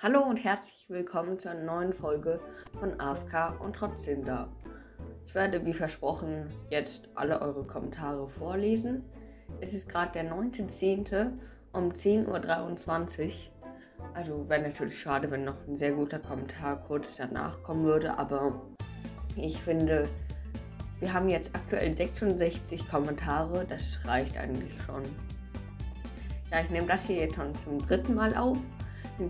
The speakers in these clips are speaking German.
Hallo und herzlich willkommen zu einer neuen Folge von AFK und trotzdem da. Ich werde wie versprochen jetzt alle eure Kommentare vorlesen. Es ist gerade der 9.10. um 10.23 Uhr. Also wäre natürlich schade, wenn noch ein sehr guter Kommentar kurz danach kommen würde, aber ich finde, wir haben jetzt aktuell 66 Kommentare, das reicht eigentlich schon. Ja, ich nehme das hier jetzt schon zum dritten Mal auf.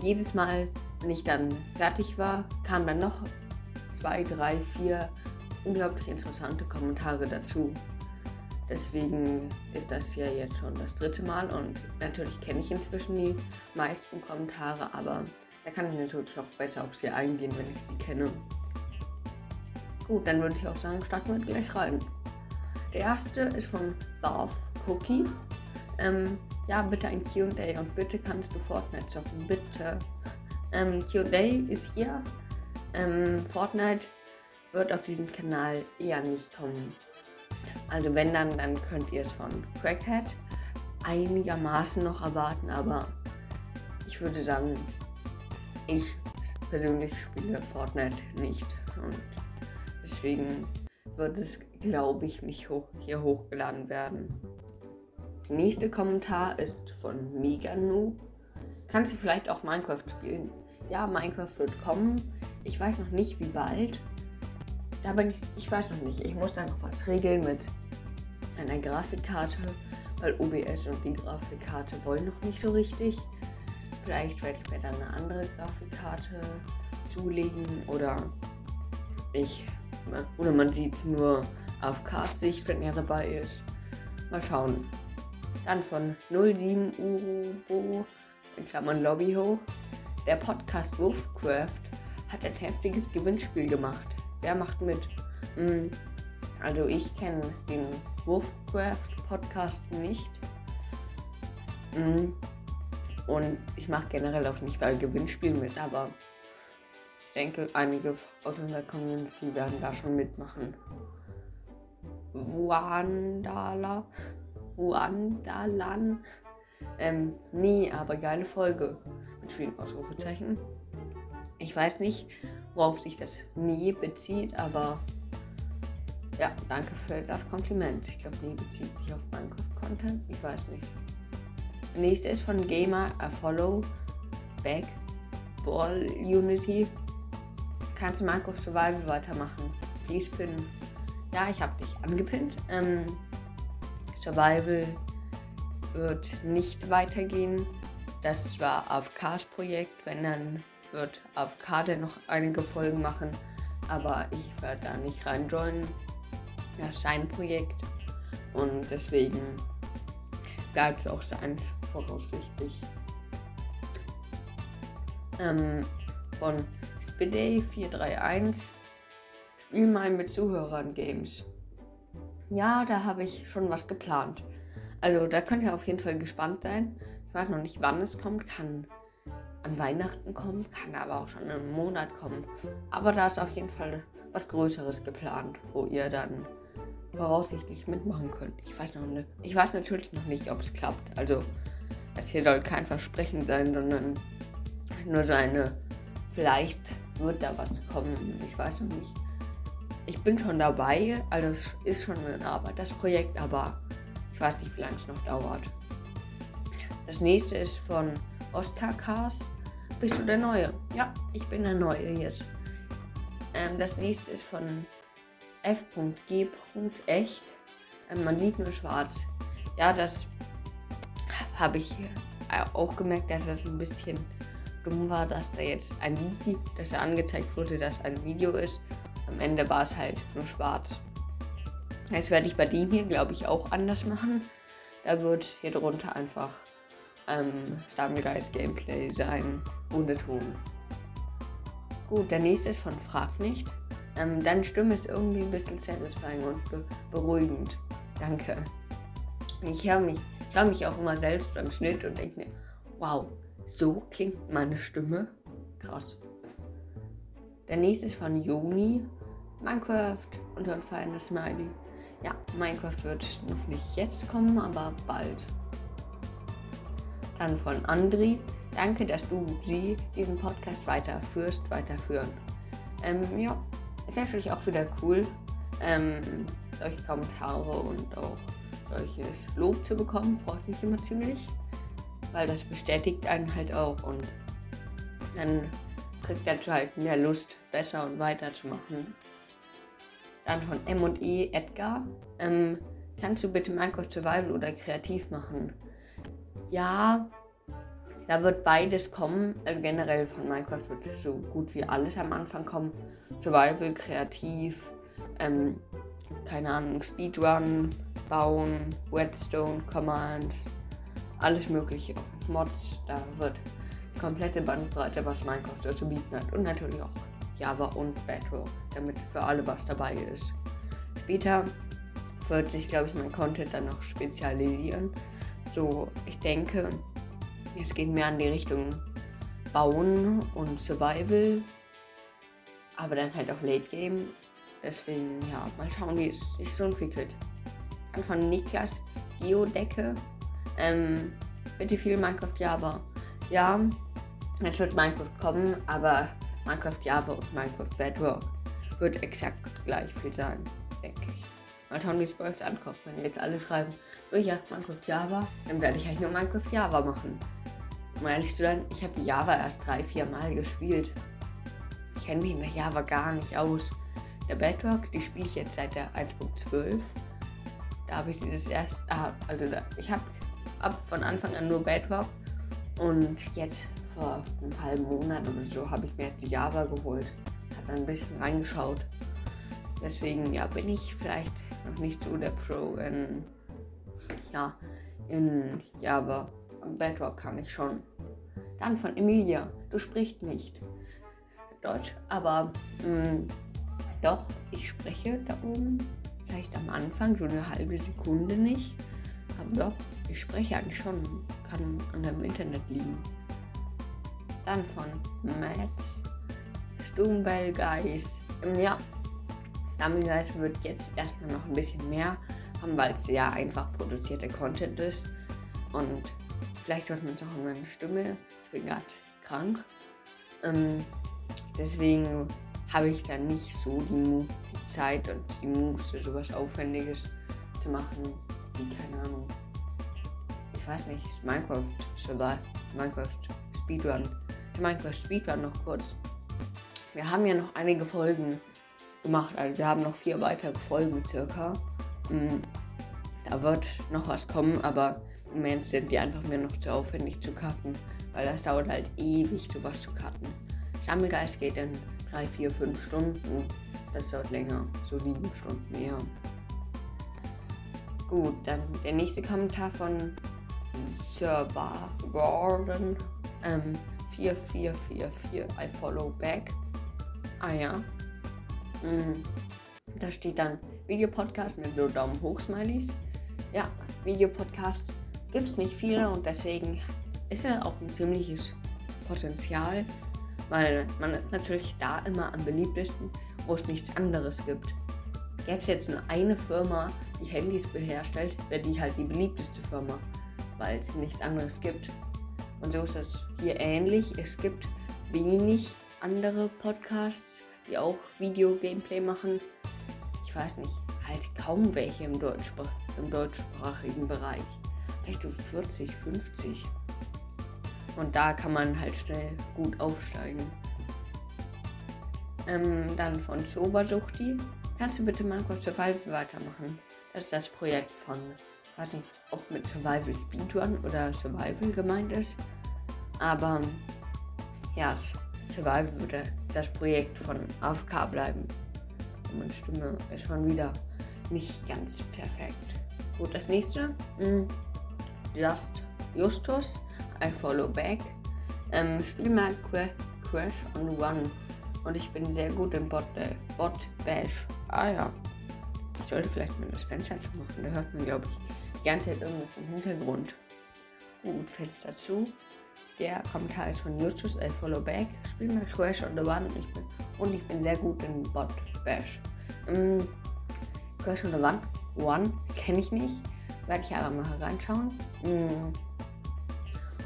Jedes Mal, wenn ich dann fertig war, kamen dann noch zwei, drei, vier unglaublich interessante Kommentare dazu. Deswegen ist das ja jetzt schon das dritte Mal und natürlich kenne ich inzwischen die meisten Kommentare, aber da kann ich natürlich auch besser auf sie eingehen, wenn ich sie kenne. Gut, dann würde ich auch sagen, starten wir gleich rein. Der erste ist von Love Cookie. Ähm, ja, bitte ein QA und bitte kannst du Fortnite zocken, bitte. Ähm, QA ist hier. Ähm, Fortnite wird auf diesem Kanal eher nicht kommen. Also wenn dann, dann könnt ihr es von Crackhead einigermaßen noch erwarten, aber ich würde sagen, ich persönlich spiele Fortnite nicht und deswegen wird es, glaube ich, nicht hoch, hier hochgeladen werden. Der nächste Kommentar ist von Meganu. Kannst du vielleicht auch Minecraft spielen? Ja, Minecraft wird kommen. Ich weiß noch nicht, wie bald. Da bin ich, ich weiß noch nicht. Ich muss da noch was regeln mit einer Grafikkarte, weil OBS und die Grafikkarte wollen noch nicht so richtig. Vielleicht werde ich mir dann eine andere Grafikkarte zulegen oder ich oder man sieht nur auf Cast-Sicht, wenn er dabei ist. Mal schauen. Dann von 07 Urobo, in Klammern Lobbyho. Der Podcast Wolfcraft hat ein heftiges Gewinnspiel gemacht. Wer macht mit? Hm, also ich kenne den Wolfcraft Podcast nicht. Hm, und ich mache generell auch nicht bei Gewinnspielen mit, aber ich denke, einige aus unserer Community werden da schon mitmachen. Wandala Ruandalan. Ähm, nee, aber geile Folge. Mit vielen Ausrufezeichen. Ich weiß nicht, worauf sich das Nee bezieht, aber ja, danke für das Kompliment. Ich glaube, Nee bezieht sich auf Minecraft-Content. Ich weiß nicht. Der nächste ist von Gamer A Follow Back Ball Unity. Kannst du Minecraft Survival weitermachen? Please pin. Ja, ich habe dich angepinnt. Ähm, Survival wird nicht weitergehen. Das war AFKs Projekt. Wenn, dann wird AFK noch einige Folgen machen. Aber ich werde da nicht reinjoinen. Das ist sein Projekt. Und deswegen bleibt es auch seins, voraussichtlich. Ähm, von Spiday 431 Spiel mal mit Zuhörern Games. Ja, da habe ich schon was geplant. Also da könnt ihr auf jeden Fall gespannt sein. Ich weiß noch nicht, wann es kommt. Kann an Weihnachten kommen, kann aber auch schon im Monat kommen. Aber da ist auf jeden Fall was Größeres geplant, wo ihr dann voraussichtlich mitmachen könnt. Ich weiß noch nicht. Ich weiß natürlich noch nicht, ob es klappt. Also es hier soll kein Versprechen sein, sondern nur so eine. Vielleicht wird da was kommen. Ich weiß noch nicht ich bin schon dabei, also es ist schon eine Arbeit, das Projekt, aber ich weiß nicht, wie lange es noch dauert. Das nächste ist von Oscar Cast. Bist du der Neue? Ja, ich bin der Neue jetzt. Ähm, das nächste ist von f.g.echt. Ähm, man sieht nur schwarz. Ja, das habe ich auch gemerkt, dass das ein bisschen dumm war, dass da jetzt ein Video, dass da angezeigt wurde, dass ein Video ist am Ende war es halt nur schwarz. Jetzt werde ich bei dem hier, glaube ich, auch anders machen. Da wird hier drunter einfach ähm, Stumblegeist Gameplay sein, ohne Ton. Gut, der nächste ist von Frag nicht. Ähm, deine Stimme ist irgendwie ein bisschen satisfying und be beruhigend. Danke. Ich höre mich, hör mich auch immer selbst beim Schnitt und denke mir, wow, so klingt meine Stimme. Krass. Der nächste ist von Joni. Minecraft und dann feines Smiley. Ja, Minecraft wird noch nicht jetzt kommen, aber bald. Dann von Andri. Danke, dass du sie, diesen Podcast weiterführst, weiterführen. Ähm, ja, ist natürlich auch wieder cool, ähm, solche Kommentare und auch solches Lob zu bekommen. Freut mich immer ziemlich, weil das bestätigt einen halt auch und dann kriegt er halt mehr Lust, besser und weiterzumachen. Dann von M&E Edgar. Ähm, kannst du bitte Minecraft Survival oder kreativ machen? Ja, da wird beides kommen. Also generell von Minecraft wird so gut wie alles am Anfang kommen. Survival, kreativ, ähm, keine Ahnung, Speedrun, bauen, Whetstone, Commands, alles mögliche. Mods, da wird die komplette Bandbreite, was Minecraft so zu bieten hat. Und natürlich auch Java und Bedrock, damit für alle was dabei ist. Später wird sich, glaube ich, mein Content dann noch spezialisieren. So, ich denke, es geht mehr in die Richtung Bauen und Survival, aber dann halt auch Late Game. Deswegen, ja, mal schauen, wie es sich so entwickelt. Von Niklas Geodecke. Ähm, bitte viel Minecraft Java. Ja, es wird Minecraft kommen, aber Minecraft Java und Minecraft Bedrock wird exakt gleich viel sein, denke ich. Mal schauen, wie es bei euch ankommt. Wenn jetzt alle schreiben, oh ja, Minecraft Java, dann werde ich halt nur Minecraft Java machen. Um ehrlich zu sein, ich habe Java erst drei, vier Mal gespielt. Ich kenne mich in der Java gar nicht aus. Der Bedrock, die spiele ich jetzt seit der 1.12. Da habe ich sie das erst. Ah, also da, ich habe ab von Anfang an nur Bedrock. Und jetzt vor einem halben Monat oder so habe ich mir jetzt die Java geholt. Habe ein bisschen reingeschaut. Deswegen ja, bin ich vielleicht noch nicht so der Pro in, ja, in Java. Bedrock kann ich schon. Dann von Emilia. Du sprichst nicht Deutsch, aber mh, mm, doch, ich spreche da oben. Vielleicht am Anfang so eine halbe Sekunde nicht. Aber doch, ich spreche eigentlich schon. Kann an dem Internet liegen. Dann von Matt Stumbell Guys. Ja, Stumbleguys wird jetzt erstmal noch ein bisschen mehr haben, weil es sehr einfach produzierter Content ist. Und vielleicht hört man es auch in meiner Stimme. Ich bin gerade krank. Ähm, deswegen habe ich dann nicht so die, die Zeit und die Muße, sowas Aufwendiges zu machen, wie, keine Ahnung. Ich weiß nicht, Minecraft Survival, Minecraft Speedrun. Minecraft Speedrun noch kurz. Wir haben ja noch einige Folgen gemacht, also wir haben noch vier weitere Folgen circa. Mhm. Da wird noch was kommen, aber im Moment sind die einfach mir noch zu aufwendig zu cutten, weil das dauert halt ewig, sowas zu cutten. Sammelgeist geht in 3, 4, 5 Stunden. Das dauert länger, so 7 Stunden eher. Gut, dann der nächste Kommentar von Server Gordon. Ähm, 4444, I follow back. Ah ja. Mhm. Da steht dann Videopodcast mit nur Daumen hoch Smileys. Ja, Videopodcast gibt es nicht viele und deswegen ist er auch ein ziemliches Potenzial, weil man ist natürlich da immer am beliebtesten, wo es nichts anderes gibt. Gäbe es jetzt nur eine Firma, die Handys beherstellt, wäre die halt die beliebteste Firma, weil es nichts anderes gibt. Und so ist es hier ähnlich. Es gibt wenig andere Podcasts, die auch Video-Gameplay machen. Ich weiß nicht, halt kaum welche im, Deutschspr im deutschsprachigen Bereich. Vielleicht so 40, 50. Und da kann man halt schnell gut aufsteigen. Ähm, dann von Sobersuchti. Kannst du bitte Minecraft Survival weitermachen? Das ist das Projekt von, ich weiß nicht, ob mit Survival Speedrun oder Survival gemeint ist. Aber ja, Survival würde das Projekt von AFK bleiben. Und meine Stimme ist schon wieder nicht ganz perfekt. Gut, das nächste. Mm, Just Justus. I follow back. Ähm, spiel mal Qu Crash on One. Und ich bin sehr gut in Bot, äh, Bot Bash. Ah ja. Ich sollte vielleicht mal das Fenster zu machen. Da hört man, glaube ich, die ganze Zeit irgendwas im Hintergrund. Gut, Fenster zu. Der Kommentar ist von Justus I follow back. Spiel mal Crash on the One und ich bin, und ich bin sehr gut in Bot Bash. Ähm, Crash on the One, One kenne ich nicht. Werde ich aber mal reinschauen. Ähm,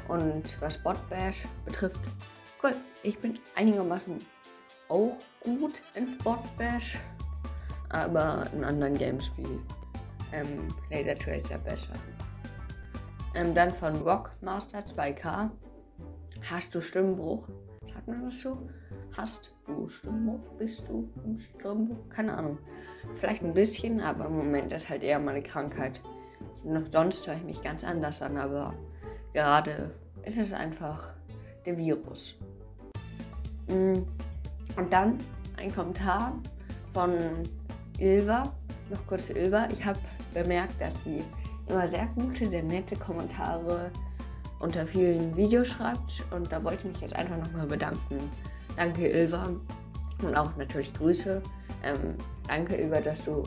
Und was Bot Bash betrifft, cool, ich bin einigermaßen auch gut in Bot Bash, aber in anderen Games wie ähm, Laser Tracer besser. Ähm, dann von Rockmaster 2K. Hast du Stimmbruch? Sagt man das so? Hast du Stimmbruch? Bist du im Stimmbruch? Keine Ahnung. Vielleicht ein bisschen, aber im Moment ist halt eher meine Krankheit. Sonst höre ich mich ganz anders an, aber gerade ist es einfach der Virus. Mm. Und dann ein Kommentar von Ilva. Noch kurz Ilva. Ich habe bemerkt, dass sie immer sehr gute, sehr nette Kommentare unter vielen Videos schreibt. Und da wollte ich mich jetzt einfach nochmal bedanken. Danke, Ilva. Und auch natürlich Grüße. Ähm, danke, Ilva, dass du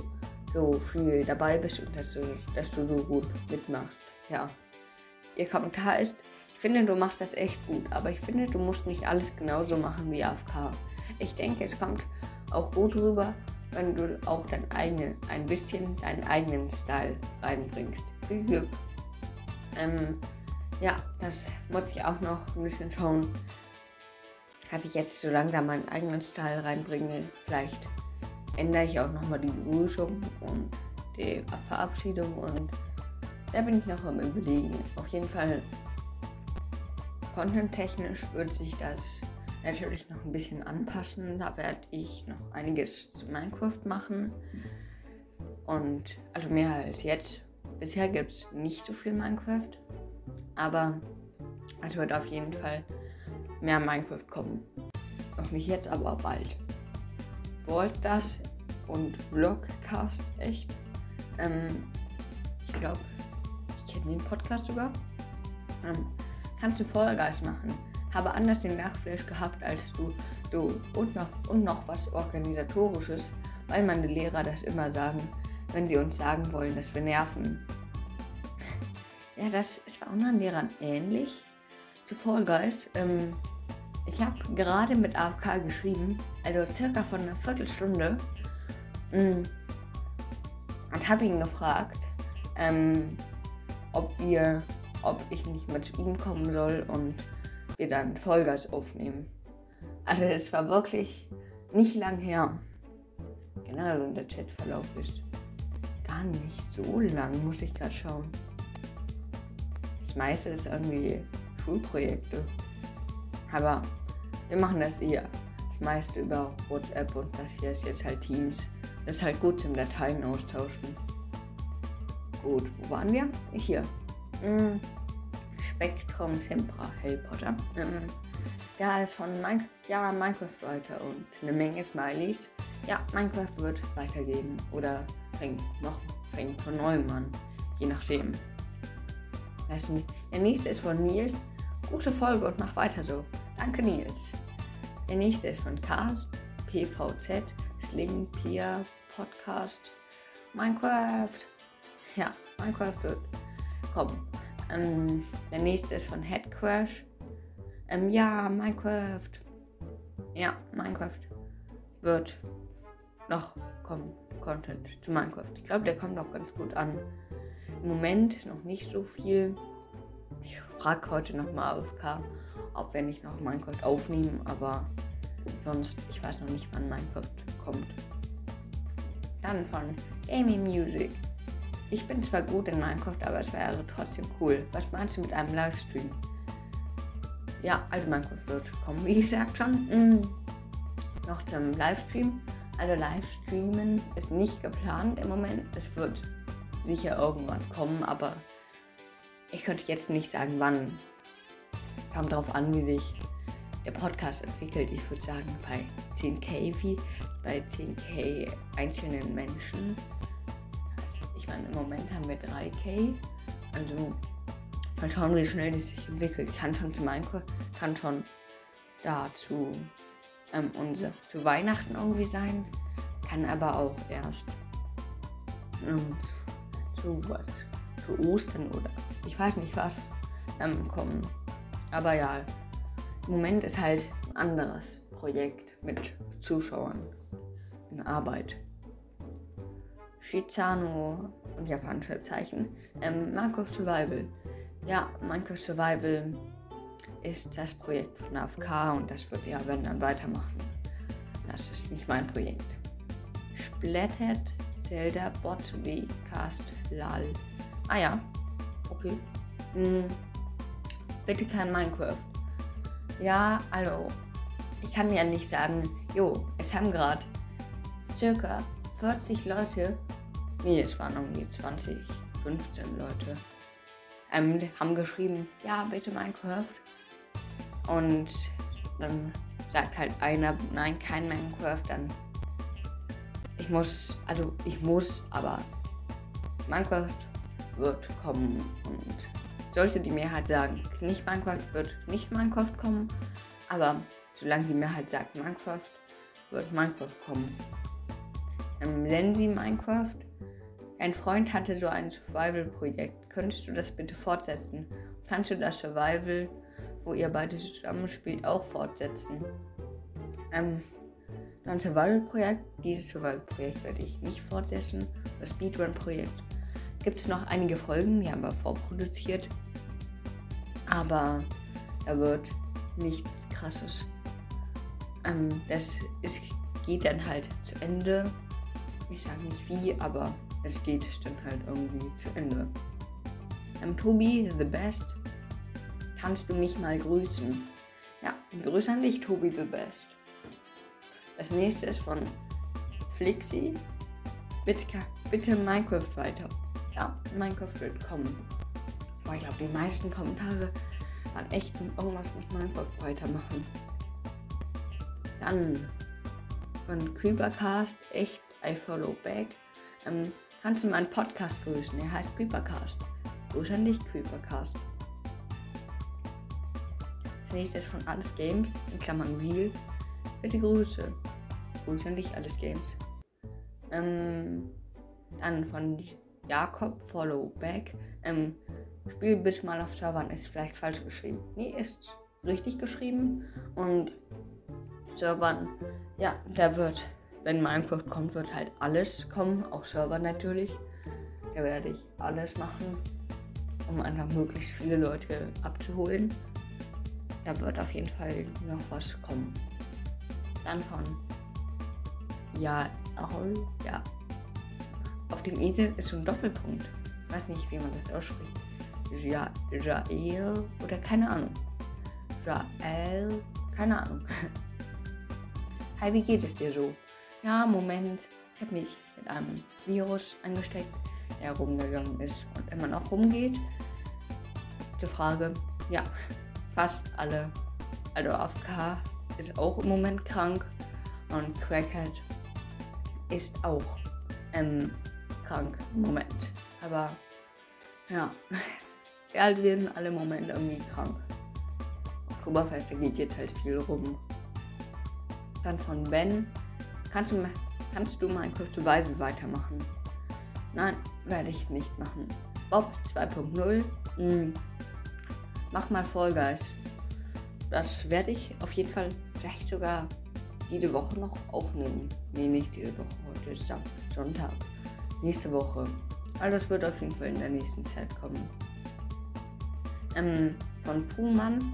so viel dabei bist und dass du, dass du so gut mitmachst. Ja. Ihr Kommentar ist, ich finde, du machst das echt gut, aber ich finde, du musst nicht alles genauso machen wie AFK. Ich denke, es kommt auch gut rüber, wenn du auch dein eigenen, ein bisschen deinen eigenen Style reinbringst. Viel Glück. Ähm, ja, das muss ich auch noch ein bisschen schauen, dass ich jetzt so langsam meinen eigenen Style reinbringe. Vielleicht ändere ich auch nochmal die Begrüßung und die Verabschiedung und da bin ich noch am überlegen. Auf jeden Fall content-technisch würde sich das natürlich noch ein bisschen anpassen. Da werde ich noch einiges zu Minecraft machen. Und also mehr als jetzt. Bisher gibt es nicht so viel Minecraft. Aber es wird auf jeden Fall mehr Minecraft kommen. Noch nicht jetzt, aber bald. Brawl Stars und Vlogcast echt. Ähm, ich glaube, ich kenne den Podcast sogar. Ähm, kannst du Vollgas machen habe anders den Nachflash gehabt als du. So, und noch, und noch was Organisatorisches, weil meine Lehrer das immer sagen, wenn sie uns sagen wollen, dass wir nerven. Ja, das ist bei anderen Lehrern ähnlich. Zu Fall Guys. Ähm, ich habe gerade mit AFK geschrieben, also circa von einer Viertelstunde, mh, mm, und habe ihn gefragt, ähm, ob wir, ob ich nicht mal zu ihm kommen soll und wir dann Vollgas aufnehmen. Also es war wirklich nicht lang her. Generell und der Chatverlauf ist gar nicht so lang, muss ich gerade schauen. Das meiste ist irgendwie Schulprojekte. Aber wir machen das eher. Das meiste über WhatsApp und das hier ist jetzt halt Teams. Das ist halt gut zum Dateien austauschen. Gut, wo waren wir? Hier. Hm. Spektrum Sempra Harry Potter. Ähm, da ist von Min ja, Minecraft weiter und eine Menge Smileys. Ja, Minecraft wird weitergehen oder fängt noch fängt von neuem an, je nachdem. Also, der nächste ist von Nils. Gute Folge und mach weiter so. Danke Nils. Der nächste ist von Cast, PVZ, Sling, Pia, Podcast, Minecraft. Ja, Minecraft wird kommen. Ähm, der nächste ist von Headcrash. Ähm, ja, Minecraft. Ja, Minecraft wird noch kommen. Content zu Minecraft. Ich glaube, der kommt auch ganz gut an. Im Moment noch nicht so viel. Ich frage heute nochmal AFK, ob wir nicht noch Minecraft aufnehmen, aber sonst, ich weiß noch nicht, wann Minecraft kommt. Dann von Gaming Music. Ich bin zwar gut in Minecraft, aber es wäre trotzdem cool. Was meinst du mit einem Livestream? Ja, also Minecraft wird kommen, wie gesagt schon. Mhm. Noch zum Livestream. Also Livestreamen ist nicht geplant im Moment. Es wird sicher irgendwann kommen, aber ich könnte jetzt nicht sagen, wann. Kommt darauf an, wie sich der Podcast entwickelt. Ich würde sagen, bei 10k, wie bei 10k einzelnen Menschen meine, im Moment haben wir 3K. Also mal schauen, wie schnell das sich entwickelt. Kann schon zu Minecraft, kann schon dazu ähm, unser, zu Weihnachten irgendwie sein. Kann aber auch erst ähm, zu, zu, was, zu Ostern oder ich weiß nicht was ähm, kommen. Aber ja, im Moment ist halt ein anderes Projekt mit Zuschauern in Arbeit. Shizano und japanische Zeichen. Ähm, of Survival. ja, Minecraft Survival ist das Projekt von AFK und das wird ja, wenn dann weitermachen. Das ist nicht mein Projekt. Splattered Zelda Bot wie Cast Lal. Ah ja, okay. Hm. Bitte kein Minecraft. Ja, also, ich kann ja nicht sagen, jo, es haben gerade circa 40 Leute, nee, es waren irgendwie 20, 15 Leute, ähm, haben geschrieben, ja, bitte Minecraft. Und dann sagt halt einer, nein, kein Minecraft, dann ich muss, also ich muss, aber Minecraft wird kommen und sollte die Mehrheit sagen, nicht Minecraft wird nicht Minecraft kommen, aber solange die Mehrheit sagt Minecraft, wird Minecraft kommen. Nennen Sie Minecraft. Ein Freund hatte so ein Survival-Projekt. Könntest du das bitte fortsetzen? Kannst du das Survival, wo ihr beide zusammen spielt, auch fortsetzen? Ähm, ein Survival-Projekt. Dieses Survival-Projekt werde ich nicht fortsetzen. Das Speedrun-Projekt gibt es noch einige Folgen, die haben wir vorproduziert. Aber da wird nichts krasses. Ähm, das ist, geht dann halt zu Ende. Ich sage nicht wie, aber es geht dann halt irgendwie zu Ende. Ähm, Tobi, the best. Kannst du mich mal grüßen? Ja, grüße an dich, Tobi, the best. Das nächste ist von Flixi. Bitte, bitte Minecraft weiter. Ja, Minecraft wird kommen. Boah, ich glaube, die meisten Kommentare waren echt irgendwas mit Minecraft weitermachen. Dann von Creepercast, echt, I follow back. Ähm, kannst du meinen Podcast grüßen? Er heißt Creepercast. Grüße an dich, Creepercast. Das nächste ist von Alles Games, in Klammern Real. Bitte Grüße. Grüße an dich, Alles Games. Ähm, dann von Jakob, Follow Back. Ähm, spiel bitte mal auf Servern, ist vielleicht falsch geschrieben. Nee, ist richtig geschrieben. Und Servern, ja, da wird, wenn Minecraft kommt, wird halt alles kommen, auch Server natürlich. Da werde ich alles machen, um einfach möglichst viele Leute abzuholen. Da wird auf jeden Fall noch was kommen. Dann von ja, ja. Auf dem Esel ist so ein Doppelpunkt. Ich weiß nicht, wie man das ausspricht. Ja, Jael oder keine Ahnung. Jael, keine Ahnung. Hi, wie geht es dir so? Ja, Moment. Ich habe mich mit einem Virus angesteckt, der rumgegangen ist und immer noch rumgeht. Zur Frage, ja, fast alle. Also AFK ist auch im Moment krank und Crackhead ist auch ähm, krank im Moment. Aber ja, wir halt werden alle im Moment irgendwie krank. Oktoberfest, da geht jetzt halt viel rum. Dann von Ben. Kannst du, kannst du Minecraft Survival weitermachen? Nein, werde ich nicht machen. Bob 2.0. Hm. Mach mal Vollgeist. Das werde ich auf jeden Fall vielleicht sogar diese Woche noch aufnehmen. Nee, nicht diese Woche. Heute ist Sonntag. Nächste Woche. Also das wird auf jeden Fall in der nächsten Zeit kommen. Ähm, von Puhmann.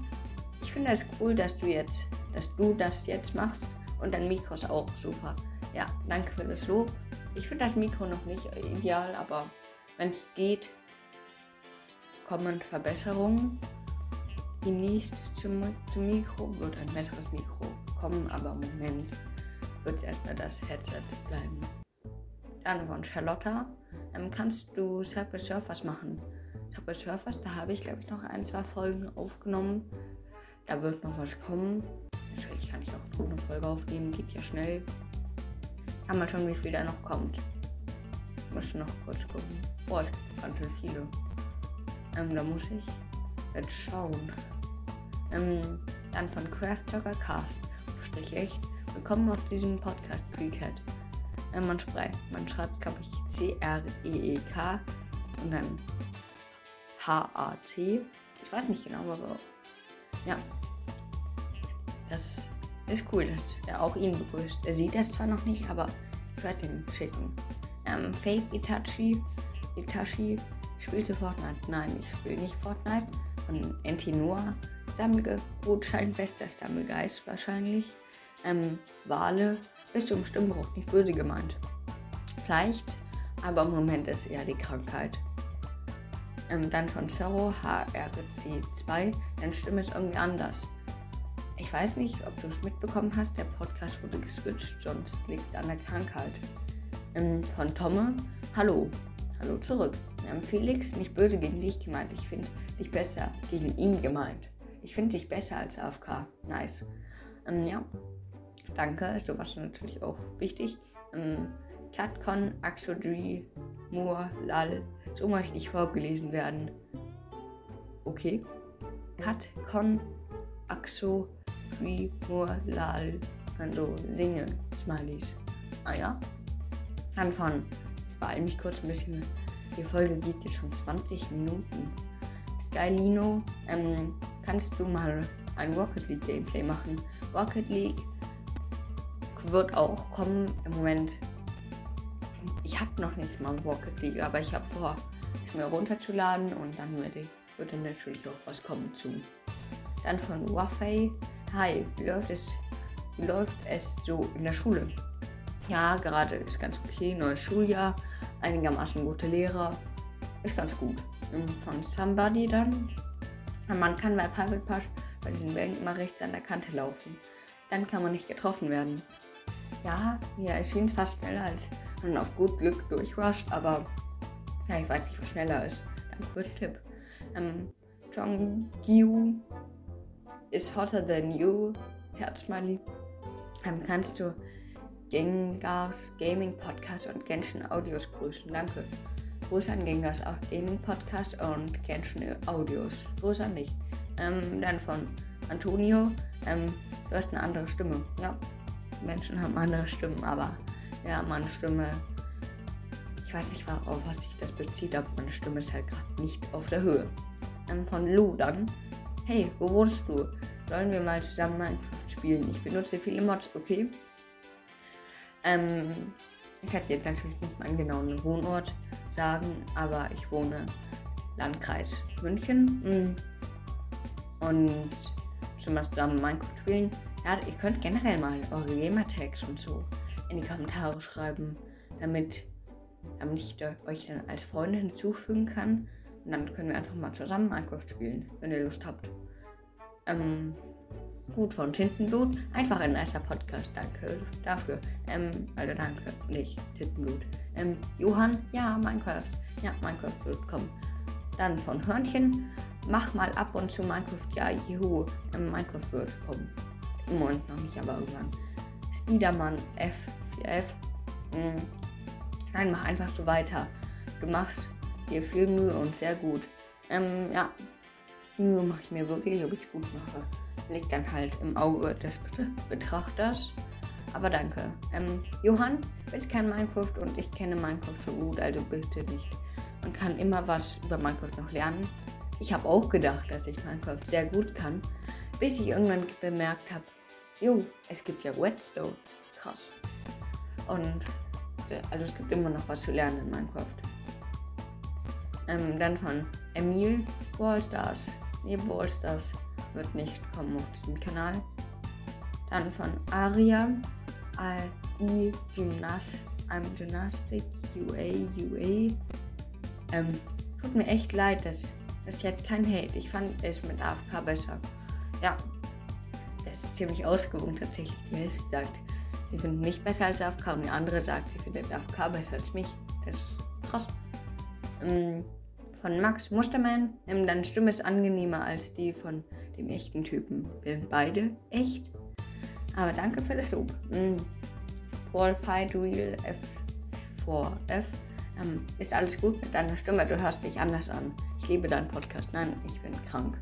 Ich finde es cool, dass du jetzt, dass du das jetzt machst. Und dein Mikro ist auch super. Ja, danke für das Lob. Ich finde das Mikro noch nicht ideal, aber wenn es geht, kommen Verbesserungen. Demnächst zum, zum Mikro wird ein besseres Mikro kommen, aber im Moment wird es erstmal das Headset bleiben. Dann von Charlotta. Ähm, kannst du Subway Surfers machen? Subway Surfers, da habe ich glaube ich noch ein, zwei Folgen aufgenommen. Da wird noch was kommen. Natürlich kann ich auch eine Folge aufnehmen, geht ja schnell. Kann man schon, wie viel da noch kommt. Ich muss noch kurz gucken. Boah, es gibt ganz schön viele. Ähm, da muss ich jetzt schauen. Ähm, dann von Craft Talker Cast sprich echt. Willkommen auf diesem Podcast Cricket. Äh, man, schreibt, man schreibt, glaube ich, C-R-E-E-K und dann H-A-T. Ich weiß nicht genau, aber ja. Das ist cool, dass er auch ihn begrüßt. Er sieht das zwar noch nicht, aber ich werde ihn schicken. Ähm, Fake Itachi, Itachi, Spielst du Fortnite? Nein, ich spiele nicht Fortnite. Von Antinua. Sammelgutschein, bester Sammelgeist wahrscheinlich. Ähm, Wale. Bist du im Stimmbruch nicht böse gemeint. Vielleicht, aber im Moment ist eher die Krankheit. Ähm, dann von Zorro HRC2. Deine Stimme ist irgendwie anders. Ich weiß nicht, ob du es mitbekommen hast. Der Podcast wurde geswitcht, sonst liegt an der Krankheit. Ähm, von Tomme. Hallo. Hallo zurück. Ähm, Felix, nicht böse gegen dich gemeint. Ich finde dich besser gegen ihn gemeint. Ich finde dich besser als AFK. Nice. Ähm, ja. Danke. Sowas natürlich auch wichtig. Ähm, Catcon, Axodri, Moore, Lal. So möchte ich vorgelesen werden. Okay. Catcon, Axo, Dri, Moore, Lal. Also singe Smileys. Ah ja. Von, ich beeile mich kurz ein bisschen. Die Folge geht jetzt schon 20 Minuten. Skylino, ähm, kannst du mal ein Rocket League Gameplay machen? Rocket League wird auch kommen. Im Moment ich habe noch nicht mal Rocket League, aber ich habe vor, es mir runterzuladen und dann wird, wird dann natürlich auch was kommen zu. Dann von Wafei. Hi, wie läuft es, wie läuft es so in der Schule? Ja, gerade ist ganz okay, neues Schuljahr, einigermaßen gute Lehrer, ist ganz gut. Von Somebody dann. Man kann bei Private Pass bei diesen Wellen immer rechts an der Kante laufen. Dann kann man nicht getroffen werden. Ja, mir erschien es fast schneller als man auf gut Glück durchrusht, aber ja, ich weiß nicht, was schneller ist. Danke für den Tipp. Ähm, Jongyu ist hotter than you. Herzmali. Ähm, kannst du Gengars Gaming Podcast und Genshin Audios grüßen? Danke. Grüße an Gengars Gaming Podcast und Genshin Audios. Grüße an dich. Ähm, dann von Antonio. Ähm, du hast eine andere Stimme. Ja, Menschen haben andere Stimmen, aber ja, meine Stimme. Ich weiß nicht, auf was sich das bezieht, aber meine Stimme ist halt gerade nicht auf der Höhe. Ähm, von Lou dann. Hey, wo wohnst du? Sollen wir mal zusammen Minecraft spielen? Ich benutze viele Mods, okay? Ähm, ich werde jetzt natürlich nicht meinen genauen Wohnort sagen, aber ich wohne Landkreis München. Mm. Und zum Beispiel zusammen Minecraft spielen. Ja, ihr könnt generell mal eure Gamertags und so in die Kommentare schreiben, damit, damit ich euch dann als Freunde hinzufügen kann. Und dann können wir einfach mal zusammen Minecraft spielen, wenn ihr Lust habt. Ähm, gut von Tintenblut. Einfach ein nicer Podcast. Danke dafür. Ähm, also danke. Nicht Tintenblut. Ähm, Johann, ja, Minecraft. Ja, Minecraft wird kommen. Dann von Hörnchen. Mach mal ab und zu Minecraft. Ja, juhu. Ähm, Minecraft wird kommen. Im Moment noch nicht, aber irgendwann. Spiderman F4F. Hm. Nein, mach einfach so weiter. Du machst dir viel Mühe und sehr gut. Ähm, ja. Mühe mache ich mir wirklich, ob ich es gut mache. Liegt dann halt im Auge des Betrachters. Aber danke. Ähm, Johann, bitte kein Minecraft und ich kenne Minecraft schon gut, also bitte nicht. Man kann immer was über Minecraft noch lernen. Ich habe auch gedacht, dass ich Minecraft sehr gut kann, bis ich irgendwann bemerkt habe, jo, es gibt ja Whetstone. Krass. Und also es gibt immer noch was zu lernen in Minecraft. Ähm, dann von Emil Wallstars. Nee, Wallstars wird nicht kommen auf diesem Kanal. Dann von Aria. I Gymnast, I'm Gymnastic UA UA. Ähm, tut mir echt leid, dass das ist jetzt kein Hate. Ich fand es mit AFK besser. Ja, das ist ziemlich ausgewogen tatsächlich. Die Hälfte sagt, sie finden mich besser als AFK und die andere sagt, sie findet AFK besser als mich. Das ist von Max Mustermann. Ähm, deine Stimme ist angenehmer als die von dem echten Typen. Wir sind beide echt. Aber danke für das Lob. Ähm, Paul Fight Real F4F. Ähm, ist alles gut mit deiner Stimme? Du hörst dich anders an. Ich liebe deinen Podcast. Nein, ich bin krank.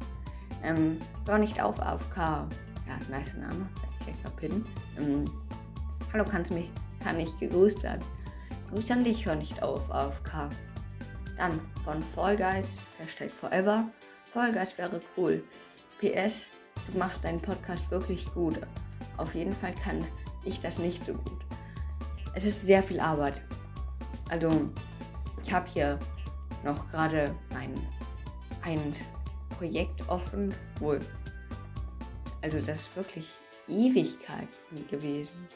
Ähm, hör nicht auf, AFK. Ja, nice Name. Ich mal pinnen. Ähm, Hallo, kannst mich, kann ich gegrüßt werden? Grüße an dich, hör nicht auf, AFK. Dann von Fall Guys, Hashtag Forever. Fall Guys wäre cool. PS, du machst deinen Podcast wirklich gut. Auf jeden Fall kann ich das nicht so gut. Es ist sehr viel Arbeit. Also, ich habe hier noch gerade ein, ein Projekt offen, wo. Also, das ist wirklich Ewigkeiten gewesen.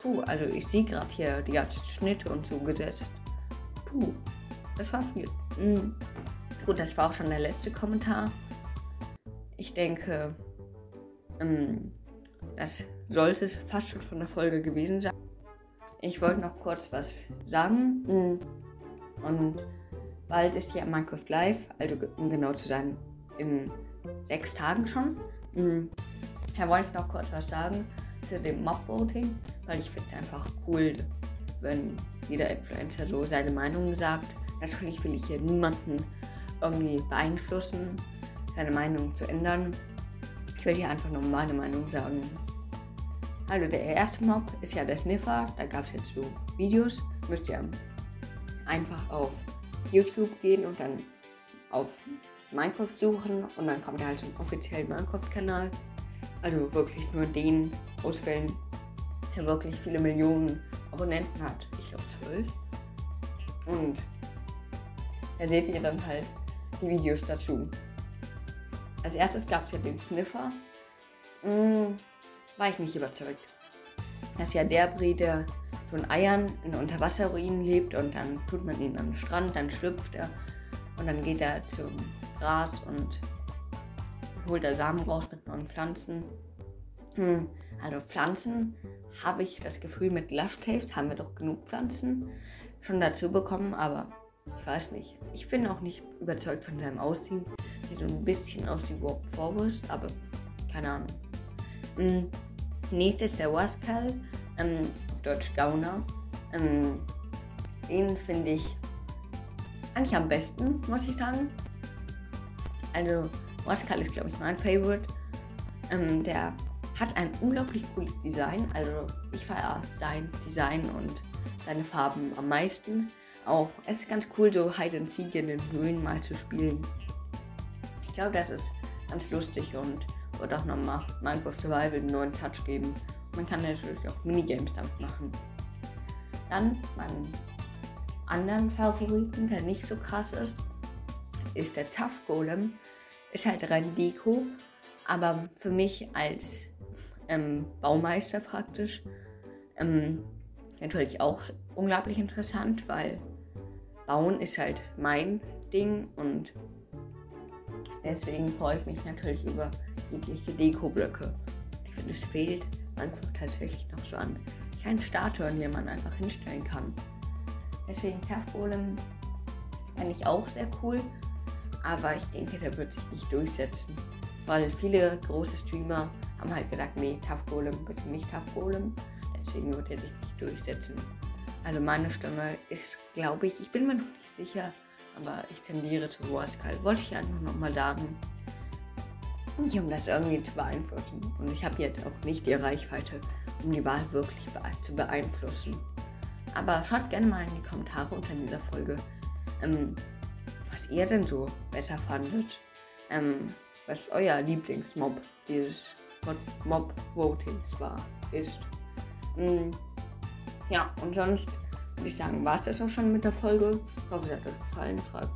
Puh, also ich sehe gerade hier die ganzen Schnitte und so gesetzt. Puh, das war viel. Mhm. Gut, das war auch schon der letzte Kommentar. Ich denke, ähm, das sollte es fast schon von der Folge gewesen sein. Ich wollte noch kurz was sagen. Mhm. Und bald ist ja Minecraft Live, also um genau zu sein, in sechs Tagen schon. Mhm. Da wollte ich noch kurz was sagen zu dem Mob-Voting, weil ich finde es einfach cool, wenn jeder Influencer so seine Meinung sagt. Natürlich will ich hier niemanden irgendwie beeinflussen, seine Meinung zu ändern. Ich will hier einfach nur meine Meinung sagen. Also der erste Mob ist ja der Sniffer. Da gab es jetzt so Videos. Müsst ihr einfach auf YouTube gehen und dann auf Minecraft suchen und dann kommt er halt zum offiziellen Minecraft-Kanal. Also wirklich nur den auswählen, der wirklich viele Millionen Abonnenten hat. Ich glaube zwölf. Und da seht ihr dann halt die Videos dazu. Als erstes gab es ja den Sniffer. Hm, war ich nicht überzeugt. Das ist ja der Brie, der so in Eiern in Unterwasserruinen lebt und dann tut man ihn am Strand, dann schlüpft er und dann geht er zum Gras und holt er Samen raus mit neuen Pflanzen. Hm, also Pflanzen habe ich das Gefühl, mit Lush Caves haben wir doch genug Pflanzen schon dazu bekommen, aber ich weiß nicht. Ich bin auch nicht überzeugt von seinem Aussehen. Sieht so ein bisschen aus wie Warp Forest, aber keine Ahnung. Hm, nächstes der Waskal, ähm, Deutsch Gauner. Ähm, den finde ich eigentlich am besten, muss ich sagen. Also, Waskal ist, glaube ich, mein Favorite. Ähm, der hat ein unglaublich cooles Design. Also, ich feiere sein Design und seine Farben am meisten. Auch, es ist ganz cool, so Hide and Seek in den Höhlen mal zu spielen. Ich glaube, das ist ganz lustig und wird auch nochmal Minecraft Survival einen neuen Touch geben. Man kann natürlich auch Minigames damit machen. Dann meinen anderen Favoriten, der nicht so krass ist, ist der Tough Golem. Ist halt rein Deko, aber für mich als ähm, Baumeister praktisch ähm, natürlich auch unglaublich interessant, weil Bauen ist halt mein Ding und deswegen freue ich mich natürlich über jegliche Deko-Blöcke. Ich finde, es fehlt Minecraft tatsächlich noch so an kleinen Statuen, die man einfach hinstellen kann. Deswegen Tough Golem fände ich auch sehr cool, aber ich denke, der wird sich nicht durchsetzen, weil viele große Streamer haben halt gesagt, nee, Tough Golem, bitte nicht Tough Golem. Deswegen wird er sich nicht durchsetzen. Also meine Stimme ist, glaube ich, ich bin mir noch nicht sicher, aber ich tendiere zu Waskal. Wollte ich einfach nochmal sagen. Nicht um das irgendwie zu beeinflussen. Und ich habe jetzt auch nicht die Reichweite, um die Wahl wirklich zu beeinflussen. Aber schaut gerne mal in die Kommentare unter dieser Folge, ähm, was ihr denn so besser fandet. Ähm, was euer Lieblingsmob dieses Mob-Votings war, ist. Ähm, ja, und sonst würde ich sagen, war es das auch schon mit der Folge. Ich hoffe, es hat euch gefallen. Schreibt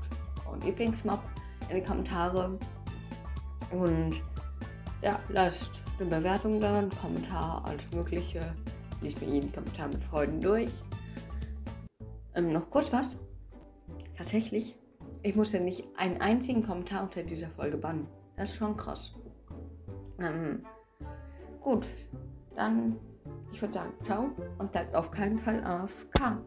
euren Lieblingsmob in die Kommentare. Und ja, lasst eine Bewertung da, einen Kommentar, alles Mögliche. Liest mir jeden Kommentar mit Freuden durch. Ähm, noch kurz was. Tatsächlich, ich musste nicht einen einzigen Kommentar unter dieser Folge bannen. Das ist schon krass. Ähm, gut, dann ich würde sagen, ciao und bleibt auf keinen Fall AFK.